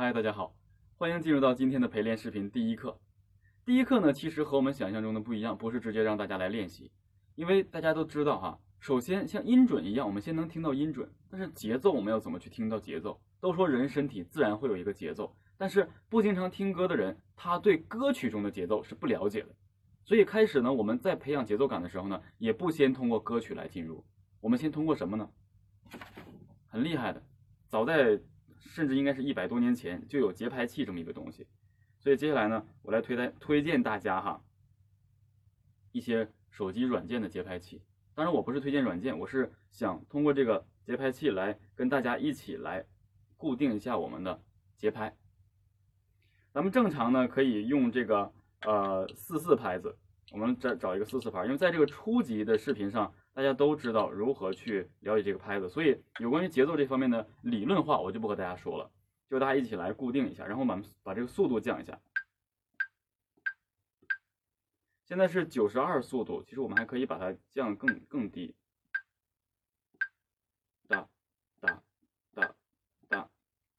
嗨，大家好，欢迎进入到今天的陪练视频第一课。第一课呢，其实和我们想象中的不一样，不是直接让大家来练习，因为大家都知道哈，首先像音准一样，我们先能听到音准，但是节奏我们要怎么去听到节奏？都说人身体自然会有一个节奏，但是不经常听歌的人，他对歌曲中的节奏是不了解的。所以开始呢，我们在培养节奏感的时候呢，也不先通过歌曲来进入，我们先通过什么呢？很厉害的，早在甚至应该是一百多年前就有节拍器这么一个东西。所以接下来呢，我来推荐推荐大家哈一些手机软件的节拍器。当然我不是推荐软件，我是想通过这个节拍器来跟大家一起来。固定一下我们的节拍，咱们正常呢可以用这个呃四四拍子，我们再找一个四四拍，因为在这个初级的视频上，大家都知道如何去了解这个拍子，所以有关于节奏这方面的理论化我就不和大家说了，就大家一起来固定一下，然后把把这个速度降一下。现在是九十二速度，其实我们还可以把它降更更低。哒哒哒哒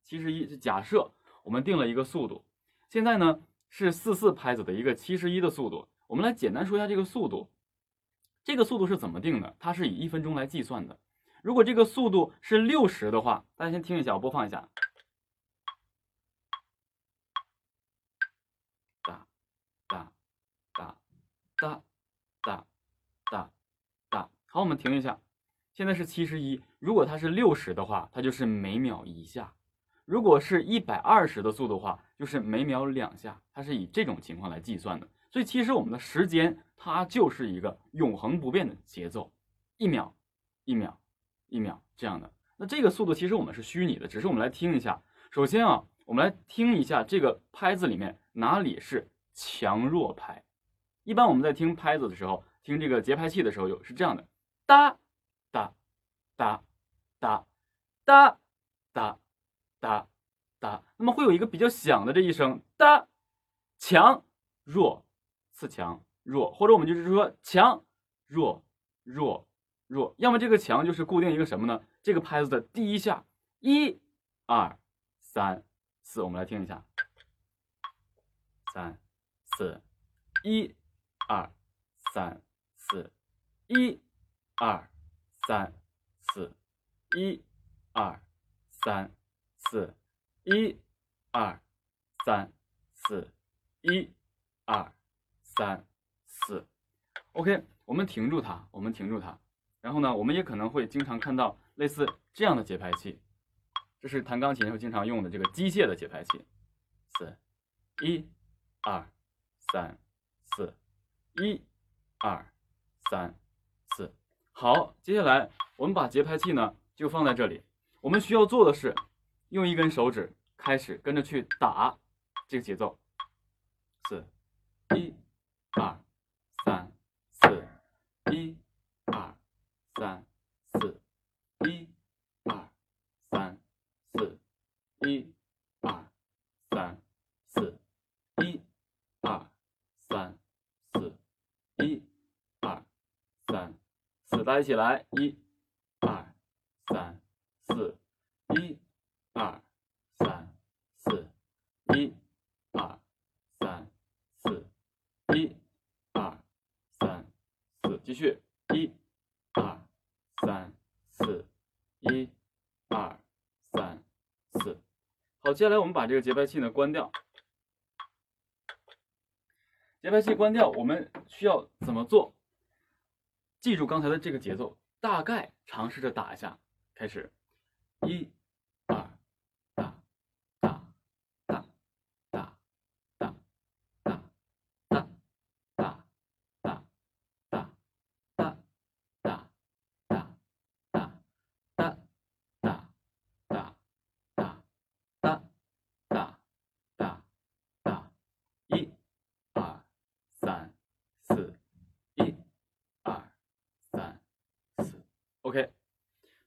七十一是假设我们定了一个速度，现在呢是四四拍子的一个七十一的速度。我们来简单说一下这个速度，这个速度是怎么定的？它是以一分钟来计算的。如果这个速度是六十的话，大家先听一下，我播放一下。哒哒哒哒哒哒哒，好，我们停一下。现在是七十一，如果它是六十的话，它就是每秒一下。如果是一百二十的速度的话，就是每秒两下，它是以这种情况来计算的。所以其实我们的时间它就是一个永恒不变的节奏，一秒一秒一秒这样的。那这个速度其实我们是虚拟的，只是我们来听一下。首先啊，我们来听一下这个拍子里面哪里是强弱拍。一般我们在听拍子的时候，听这个节拍器的时候有是这样的，哒哒哒哒哒哒。哒哒，那么会有一个比较响的这一声哒，强弱次强弱，或者我们就是说强弱弱弱，要么这个强就是固定一个什么呢？这个拍子的第一下，一二三四，我们来听一下，三四一二三四。一二三四。一二三。四，一，二，三，四，一，二，三，四。OK，我们停住它，我们停住它。然后呢，我们也可能会经常看到类似这样的节拍器，这是弹钢琴时候经常用的这个机械的节拍器。四，一，二，三，四，一，二，三，四。好，接下来我们把节拍器呢就放在这里，我们需要做的是。用一根手指开始跟着去打这个节奏，四，一，二，三，四，一，二，三，四，一，二，三，四，一，二，三，四，一，二，三，四，一，二，三，四，大家一起来，一，二，三，四，一。二三四，一二三四，一二三四，继续，一二三四，一二三四。好，接下来我们把这个节拍器呢关掉。节拍器关掉，我们需要怎么做？记住刚才的这个节奏，大概尝试着打一下，开始，一。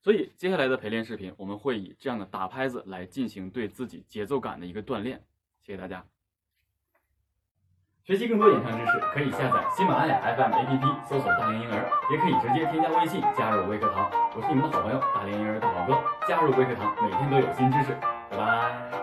所以接下来的陪练视频，我们会以这样的打拍子来进行对自己节奏感的一个锻炼。谢谢大家。学习更多演唱知识，可以下载喜马拉雅 FM APP，搜索“大连婴儿”，也可以直接添加微信加入微课堂。我是你们的好朋友大连婴儿大宝哥，加入微课堂，每天都有新知识。拜拜。